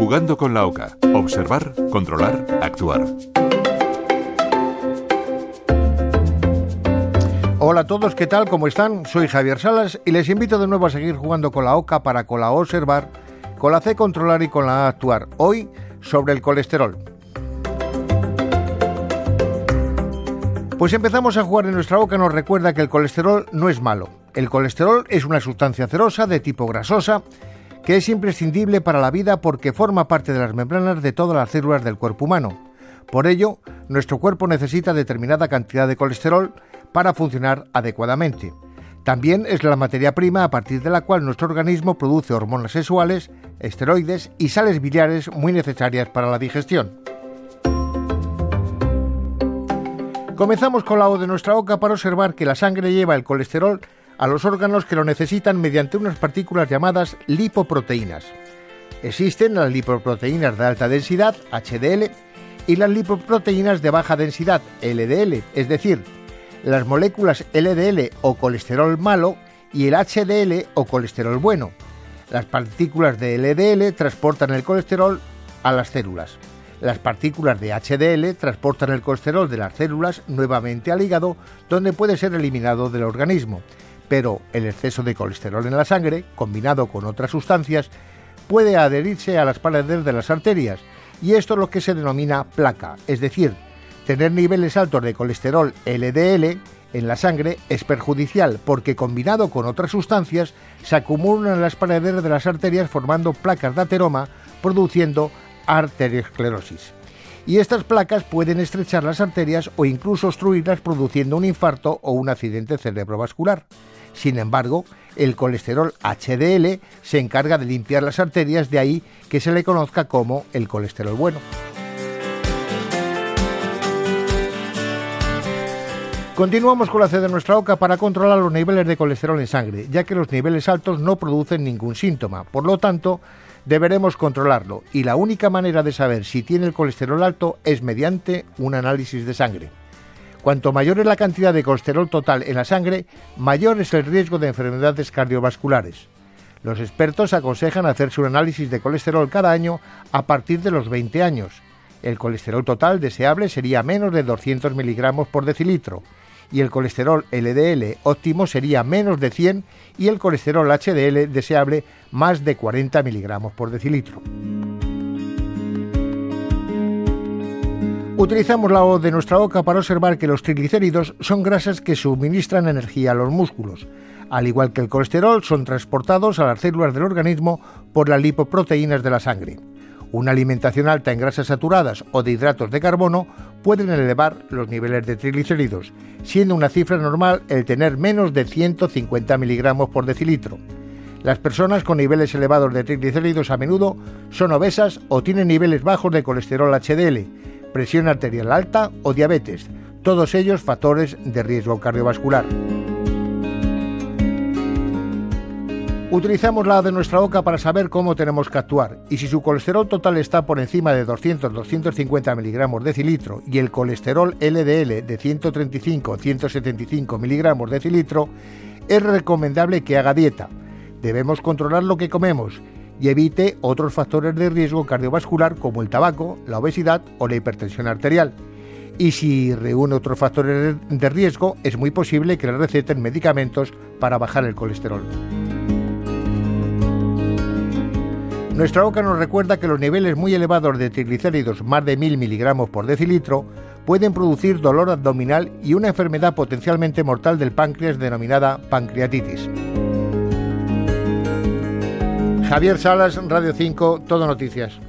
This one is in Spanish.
Jugando con la OCA. Observar, controlar, actuar. Hola a todos, ¿qué tal? ¿Cómo están? Soy Javier Salas y les invito de nuevo a seguir jugando con la OCA para con la observar, con la C controlar y con la A actuar. Hoy sobre el colesterol. Pues empezamos a jugar en nuestra boca nos recuerda que el colesterol no es malo. El colesterol es una sustancia cerosa de tipo grasosa que es imprescindible para la vida porque forma parte de las membranas de todas las células del cuerpo humano. Por ello, nuestro cuerpo necesita determinada cantidad de colesterol para funcionar adecuadamente. También es la materia prima a partir de la cual nuestro organismo produce hormonas sexuales, esteroides y sales biliares muy necesarias para la digestión. Comenzamos con la O de nuestra boca para observar que la sangre lleva el colesterol a los órganos que lo necesitan mediante unas partículas llamadas lipoproteínas. Existen las lipoproteínas de alta densidad, HDL, y las lipoproteínas de baja densidad, LDL, es decir, las moléculas LDL o colesterol malo y el HDL o colesterol bueno. Las partículas de LDL transportan el colesterol a las células. Las partículas de HDL transportan el colesterol de las células nuevamente al hígado, donde puede ser eliminado del organismo. Pero el exceso de colesterol en la sangre, combinado con otras sustancias, puede adherirse a las paredes de las arterias, y esto es lo que se denomina placa, es decir, tener niveles altos de colesterol LDL en la sangre es perjudicial porque combinado con otras sustancias se acumulan en las paredes de las arterias formando placas de ateroma, produciendo arteriosclerosis. Y estas placas pueden estrechar las arterias o incluso obstruirlas produciendo un infarto o un accidente cerebrovascular. Sin embargo, el colesterol HDL se encarga de limpiar las arterias, de ahí que se le conozca como el colesterol bueno. Continuamos con la C de nuestra boca para controlar los niveles de colesterol en sangre, ya que los niveles altos no producen ningún síntoma. Por lo tanto, deberemos controlarlo y la única manera de saber si tiene el colesterol alto es mediante un análisis de sangre. Cuanto mayor es la cantidad de colesterol total en la sangre, mayor es el riesgo de enfermedades cardiovasculares. Los expertos aconsejan hacerse un análisis de colesterol cada año a partir de los 20 años. El colesterol total deseable sería menos de 200 miligramos por decilitro y el colesterol LDL óptimo sería menos de 100 y el colesterol HDL deseable más de 40 miligramos por decilitro. Utilizamos la O de nuestra boca para observar que los triglicéridos son grasas que suministran energía a los músculos. Al igual que el colesterol, son transportados a las células del organismo por las lipoproteínas de la sangre. Una alimentación alta en grasas saturadas o de hidratos de carbono pueden elevar los niveles de triglicéridos, siendo una cifra normal el tener menos de 150 miligramos por decilitro. Las personas con niveles elevados de triglicéridos a menudo son obesas o tienen niveles bajos de colesterol HDL, presión arterial alta o diabetes, todos ellos factores de riesgo cardiovascular. Utilizamos la de nuestra boca para saber cómo tenemos que actuar y si su colesterol total está por encima de 200-250 miligramos decilitro y el colesterol LDL de 135-175 miligramos decilitro, es recomendable que haga dieta. Debemos controlar lo que comemos y evite otros factores de riesgo cardiovascular como el tabaco, la obesidad o la hipertensión arterial. Y si reúne otros factores de riesgo, es muy posible que le receten medicamentos para bajar el colesterol. Nuestra boca nos recuerda que los niveles muy elevados de triglicéridos, más de 1000 miligramos por decilitro, pueden producir dolor abdominal y una enfermedad potencialmente mortal del páncreas denominada pancreatitis. Javier Salas, Radio 5, Todo Noticias.